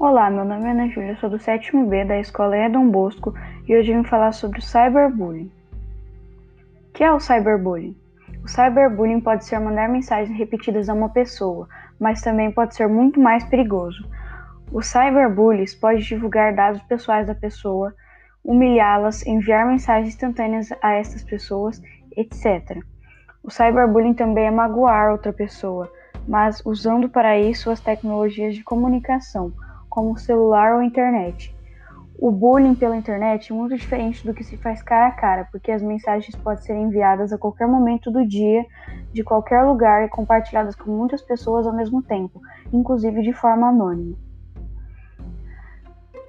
Olá, meu nome é Ana Júlia, sou do sétimo B da escola Edom Bosco e hoje vim falar sobre o cyberbullying. O que é o cyberbullying? O cyberbullying pode ser mandar mensagens repetidas a uma pessoa, mas também pode ser muito mais perigoso. Os cyberbullies pode divulgar dados pessoais da pessoa, humilhá-las, enviar mensagens instantâneas a essas pessoas, etc. O cyberbullying também é magoar outra pessoa, mas usando para isso as tecnologias de comunicação como celular ou internet. O bullying pela internet é muito diferente do que se faz cara a cara, porque as mensagens podem ser enviadas a qualquer momento do dia, de qualquer lugar e compartilhadas com muitas pessoas ao mesmo tempo, inclusive de forma anônima.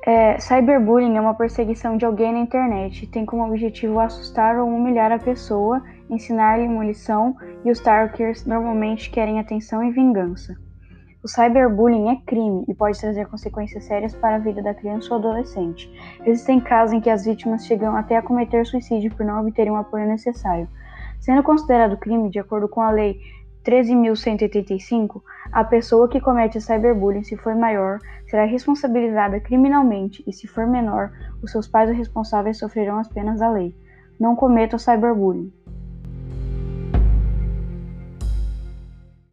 É, cyberbullying é uma perseguição de alguém na internet, tem como objetivo assustar ou humilhar a pessoa, ensinar-lhe uma lição, e os talkers normalmente querem atenção e vingança. O cyberbullying é crime e pode trazer consequências sérias para a vida da criança ou adolescente. Existem casos em que as vítimas chegam até a cometer suicídio por não obterem o apoio necessário. Sendo considerado crime, de acordo com a Lei 13.185, a pessoa que comete cyberbullying, se for maior, será responsabilizada criminalmente e, se for menor, os seus pais ou responsáveis sofrerão as penas da lei. Não cometa cyberbullying.